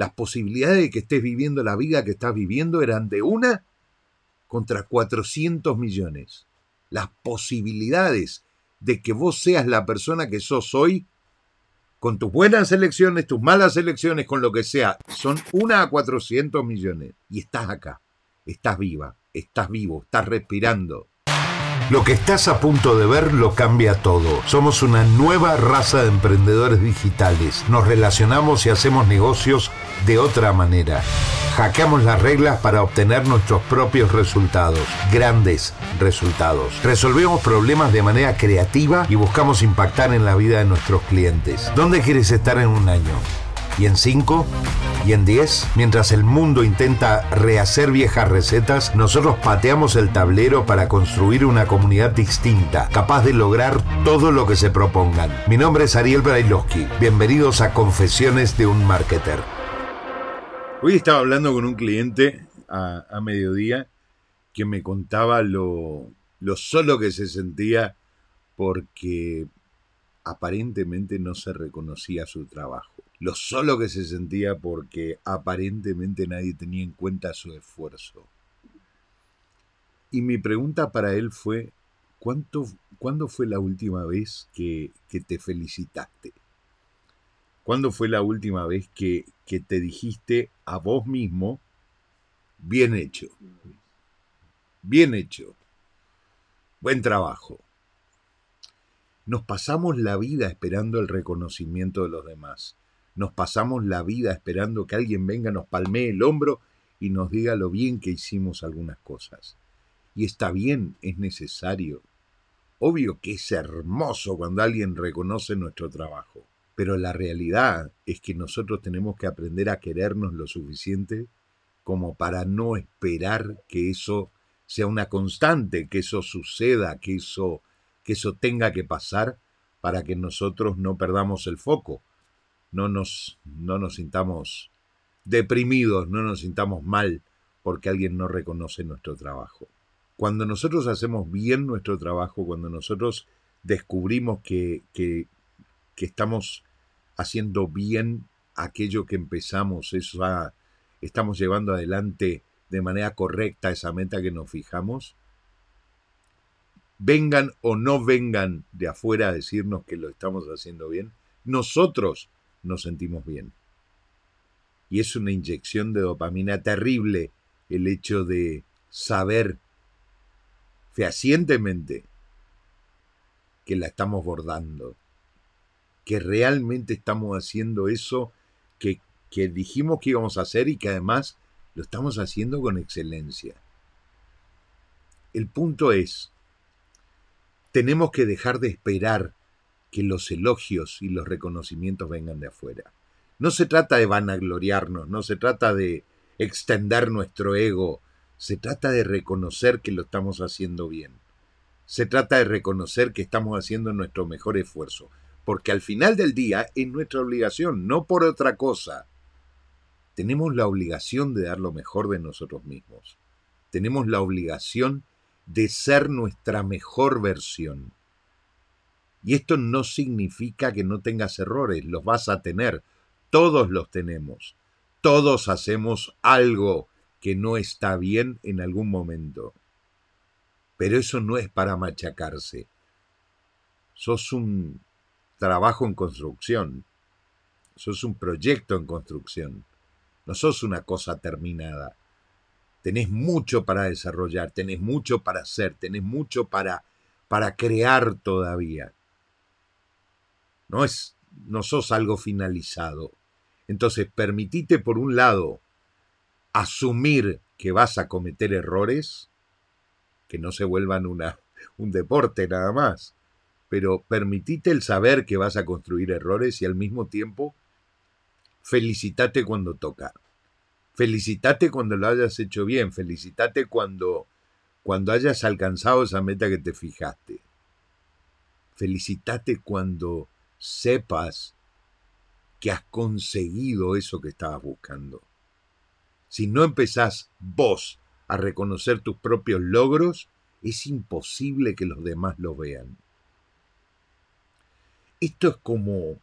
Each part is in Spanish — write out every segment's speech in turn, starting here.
Las posibilidades de que estés viviendo la vida que estás viviendo eran de una contra 400 millones. Las posibilidades de que vos seas la persona que sos hoy, con tus buenas elecciones, tus malas elecciones, con lo que sea, son una a 400 millones. Y estás acá, estás viva, estás vivo, estás respirando, lo que estás a punto de ver lo cambia todo. Somos una nueva raza de emprendedores digitales. Nos relacionamos y hacemos negocios de otra manera. Hackeamos las reglas para obtener nuestros propios resultados, grandes resultados. Resolvemos problemas de manera creativa y buscamos impactar en la vida de nuestros clientes. ¿Dónde quieres estar en un año? Y en 5 y en 10, mientras el mundo intenta rehacer viejas recetas, nosotros pateamos el tablero para construir una comunidad distinta, capaz de lograr todo lo que se propongan. Mi nombre es Ariel Brailovsky. Bienvenidos a Confesiones de un Marketer. Hoy estaba hablando con un cliente a, mediodía que me contaba lo, lo solo que se sentía porque aparentemente no se reconocía su trabajo lo solo que se sentía porque aparentemente nadie tenía en cuenta su esfuerzo. Y mi pregunta para él fue, ¿cuánto, ¿cuándo fue la última vez que, que, te felicitaste? ¿Cuándo fue la última vez que, que te dijiste a vos mismo, bien hecho? Bien hecho. Buen trabajo. Nos pasamos la vida esperando el reconocimiento de los demás nos pasamos la vida esperando que alguien venga, nos palmee el hombro y nos diga lo bien que hicimos algunas cosas. Y está bien, es necesario. Obvio que es hermoso cuando alguien reconoce nuestro trabajo, pero la realidad es que nosotros tenemos que aprender a querernos lo suficiente como para no esperar que eso sea una constante, que eso suceda, que eso, que eso tenga que pasar para que nosotros no perdamos el foco no nos, no nos sintamos deprimidos, no nos sintamos mal porque alguien no reconoce nuestro trabajo. Cuando nosotros hacemos bien nuestro trabajo, cuando nosotros descubrimos que, que, que estamos haciendo bien aquello que empezamos, estamos llevando adelante de manera correcta esa meta que nos fijamos, vengan o no vengan de afuera a decirnos que lo estamos haciendo bien, nosotros nos sentimos bien. Y es una inyección de dopamina terrible el hecho de saber fehacientemente que la estamos bordando, que realmente estamos haciendo eso que, que dijimos que íbamos a hacer y que además lo estamos haciendo con excelencia. El punto es, tenemos que dejar de esperar que los elogios y los reconocimientos vengan de afuera. No se trata de vanagloriarnos, no se trata de extender nuestro ego, se trata de reconocer que lo estamos haciendo bien. Se trata de reconocer que estamos haciendo nuestro mejor esfuerzo, porque al final del día es nuestra obligación, no por otra cosa. Tenemos la obligación de dar lo mejor de nosotros mismos. Tenemos la obligación de ser nuestra mejor versión. Y esto no significa que no tengas errores, los vas a tener, todos los tenemos, todos hacemos algo que no está bien en algún momento. Pero eso no es para machacarse. Sos un trabajo en construcción, sos un proyecto en construcción, no sos una cosa terminada. Tenés mucho para desarrollar, tenés mucho para hacer, tenés mucho para, para crear todavía no es no sos algo finalizado. Entonces, permitite por un lado asumir que vas a cometer errores, que no se vuelvan una, un deporte nada más, pero permitite el saber que vas a construir errores y al mismo tiempo felicitate cuando toca. Felicitate cuando lo hayas hecho bien, felicitate cuando cuando hayas alcanzado esa meta que te fijaste. Felicitate cuando sepas que has conseguido eso que estabas buscando. Si no empezás vos a reconocer tus propios logros, es imposible que los demás lo vean. Esto es como,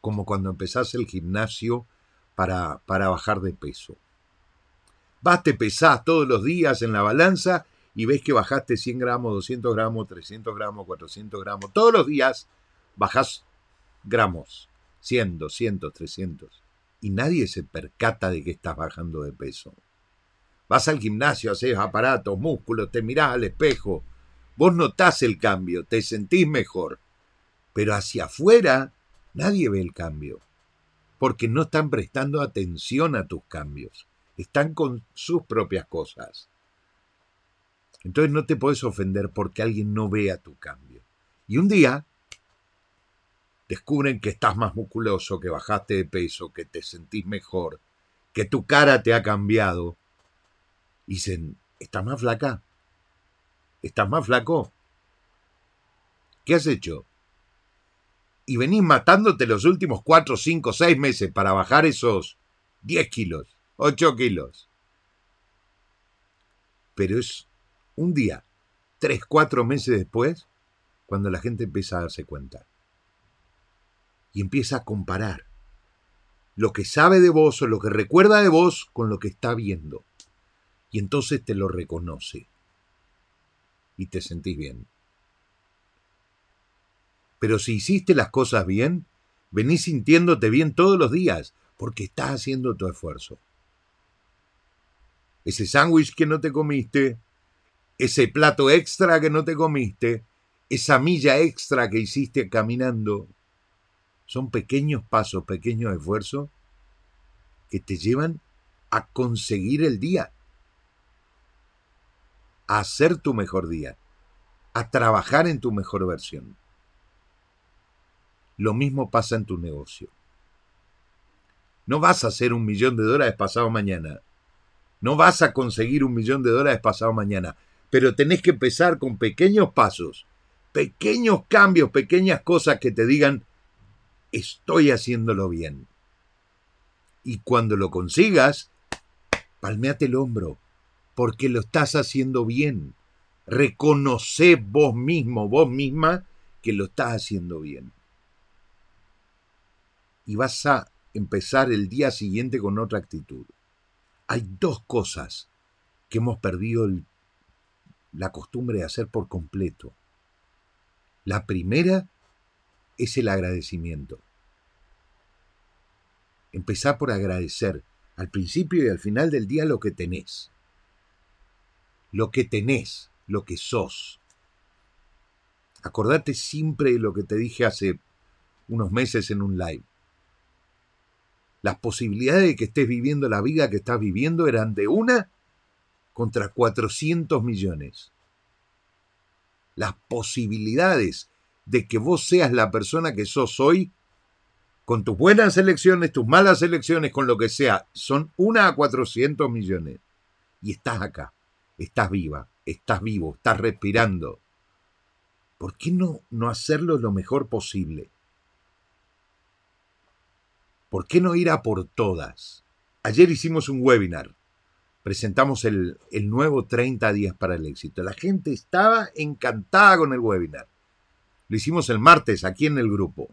como cuando empezás el gimnasio para, para bajar de peso. Vas, te pesás todos los días en la balanza y ves que bajaste 100 gramos, 200 gramos, 300 gramos, 400 gramos. Todos los días bajás gramos, 100, 200, 300. Y nadie se percata de que estás bajando de peso. Vas al gimnasio, haces aparatos, músculos, te mirás al espejo. Vos notás el cambio, te sentís mejor. Pero hacia afuera nadie ve el cambio. Porque no están prestando atención a tus cambios. Están con sus propias cosas. Entonces no te puedes ofender porque alguien no vea tu cambio. Y un día descubren que estás más musculoso, que bajaste de peso, que te sentís mejor, que tu cara te ha cambiado. Dicen, ¿estás más flaca? ¿Estás más flaco? ¿Qué has hecho? Y venís matándote los últimos cuatro, cinco, seis meses para bajar esos 10 kilos, 8 kilos. Pero es un día, tres, cuatro meses después, cuando la gente empieza a darse cuenta. Y empieza a comparar lo que sabe de vos o lo que recuerda de vos con lo que está viendo. Y entonces te lo reconoce. Y te sentís bien. Pero si hiciste las cosas bien, venís sintiéndote bien todos los días, porque estás haciendo tu esfuerzo. Ese sándwich que no te comiste, ese plato extra que no te comiste, esa milla extra que hiciste caminando, son pequeños pasos, pequeños esfuerzos que te llevan a conseguir el día, a hacer tu mejor día, a trabajar en tu mejor versión. Lo mismo pasa en tu negocio. No vas a hacer un millón de dólares pasado mañana. No vas a conseguir un millón de dólares pasado mañana pero tenés que empezar con pequeños pasos, pequeños cambios, pequeñas cosas que te digan, estoy haciéndolo bien. Y cuando lo consigas, palmeate el hombro, porque lo estás haciendo bien. Reconoce vos mismo, vos misma, que lo estás haciendo bien. Y vas a empezar el día siguiente con otra actitud. Hay dos cosas que hemos perdido la costumbre de hacer por completo. La primera es el agradecimiento. Empezar por agradecer al principio y al final del día lo que tenés. Lo que tenés, lo que sos. Acordate siempre de lo que te dije hace unos meses en un live. Las posibilidades de que estés viviendo la vida que estás viviendo eran de una contra 400 millones. Las posibilidades de que vos seas la persona que sos hoy, con tus buenas elecciones, tus malas elecciones, con lo que sea, son una a 400 millones. Y estás acá, estás viva, estás vivo, estás respirando. ¿Por qué no, no hacerlo lo mejor posible? ¿Por qué no ir a por todas? Ayer hicimos un webinar presentamos el, nuevo 30 días para el éxito. La gente estaba encantada con el webinar. Lo hicimos el martes aquí en el grupo.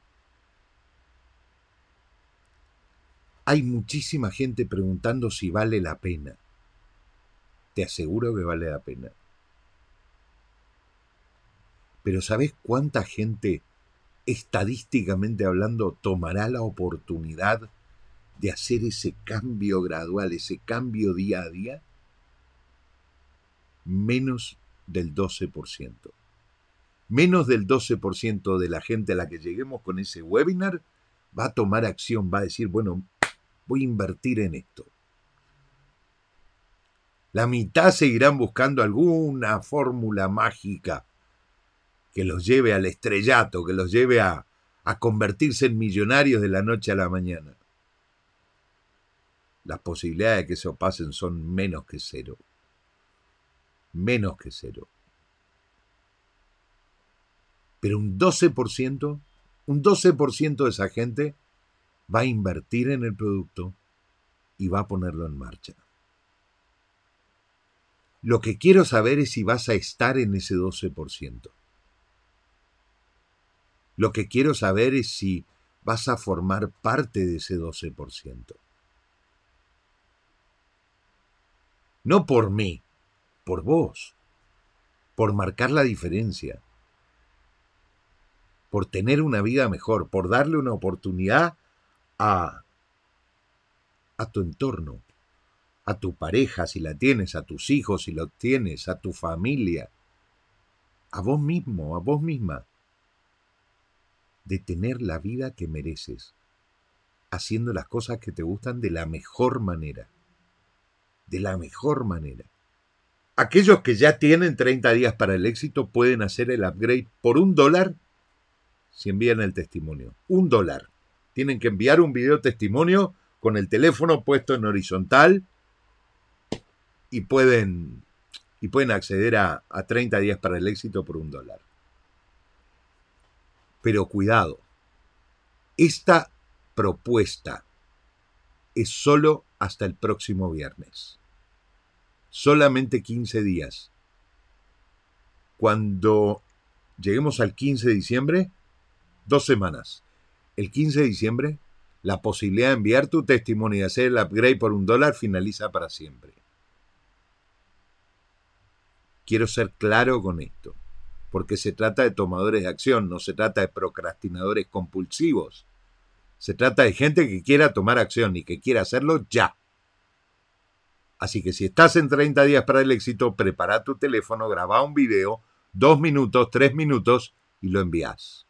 Hay muchísima gente preguntando si vale la pena. Te aseguro que vale la pena. Pero ¿sabes cuánta gente, estadísticamente hablando, tomará la oportunidad de hacer ese cambio gradual, ese cambio día a día? Menos del 12%. Menos del 12% de la gente a la que lleguemos con ese webinar va a tomar acción, va a decir, bueno, voy a invertir en esto. La mitad seguirán buscando alguna fórmula mágica que los lleve al estrellato, que los lleve a, convertirse en millonarios de la noche a la mañana las posibilidades de que eso pasen son menos que cero. Menos que cero. Pero un 12%, un 12% de esa gente va a invertir en el producto y va a ponerlo en marcha. Lo que quiero saber es si vas a estar en ese 12%. Lo que quiero saber es si vas a formar parte de ese 12%. No por mí, por vos, por marcar la diferencia por tener una vida mejor, por darle una oportunidad a, a tu entorno, a tu pareja si la tienes, a tus hijos si los tienes, a tu familia, a vos mismo, a vos misma, de tener la vida que mereces, haciendo las cosas que te gustan de la mejor manera, de la mejor manera. Aquellos que ya tienen 30 días para el éxito pueden hacer el upgrade por un dólar si envían el testimonio. Un dólar. Tienen que enviar un video testimonio con el teléfono puesto en horizontal y pueden, y pueden acceder a, a 30 días para el éxito por un dólar. Pero cuidado, esta propuesta es solo hasta el próximo viernes solamente 15 días. Cuando lleguemos al 15 de diciembre, dos semanas. El 15 de diciembre, la posibilidad de enviar tu testimonio y hacer el upgrade por un dólar finaliza para siempre. Quiero ser claro con esto, porque se trata de tomadores de acción, no se trata de procrastinadores compulsivos. Se trata de gente que quiera tomar acción y que quiera hacerlo ya. Así que si estás en 30 días para el éxito, prepara tu teléfono, graba un video, dos minutos, tres minutos y lo envías.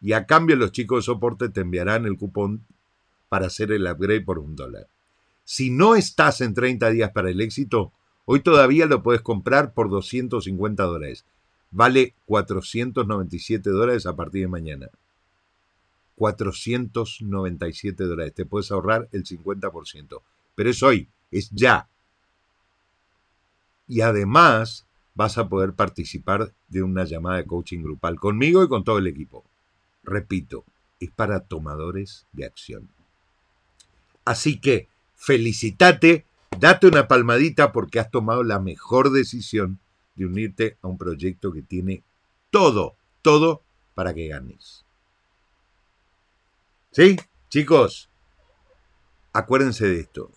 Y a cambio los chicos de soporte te enviarán el cupón para hacer el upgrade por un dólar. Si no estás en 30 días para el éxito, hoy todavía lo puedes comprar por 250 dólares. Vale 497 dólares a partir de mañana. 497 dólares. Te puedes ahorrar el 50% pero es hoy, es ya. Y además vas a poder participar de una llamada de coaching grupal conmigo y con todo el equipo. Repito, es para tomadores de acción. Así que felicitate, date una palmadita porque has tomado la mejor decisión de unirte a un proyecto que tiene todo, todo para que ganes. ¿Sí? Chicos, acuérdense de esto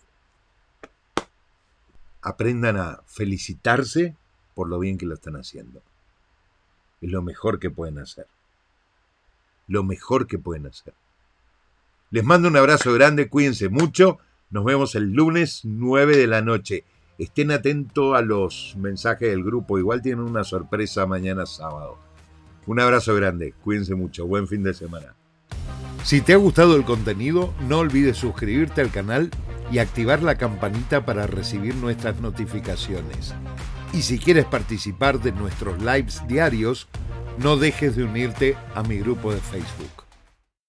aprendan a felicitarse por lo bien que lo están haciendo. Es lo mejor que pueden hacer. Lo mejor que pueden hacer. Les mando un abrazo grande, cuídense mucho. Nos vemos el lunes 9 de la noche. Estén atentos a los mensajes del grupo. Igual tienen una sorpresa mañana sábado. Un abrazo grande. Cuídense mucho. Buen fin de semana. Si te ha gustado el contenido, no olvides suscribirte al canal y activar la campanita para recibir nuestras notificaciones. Y si quieres participar de nuestros lives diarios, no dejes de unirte a mi grupo de Facebook.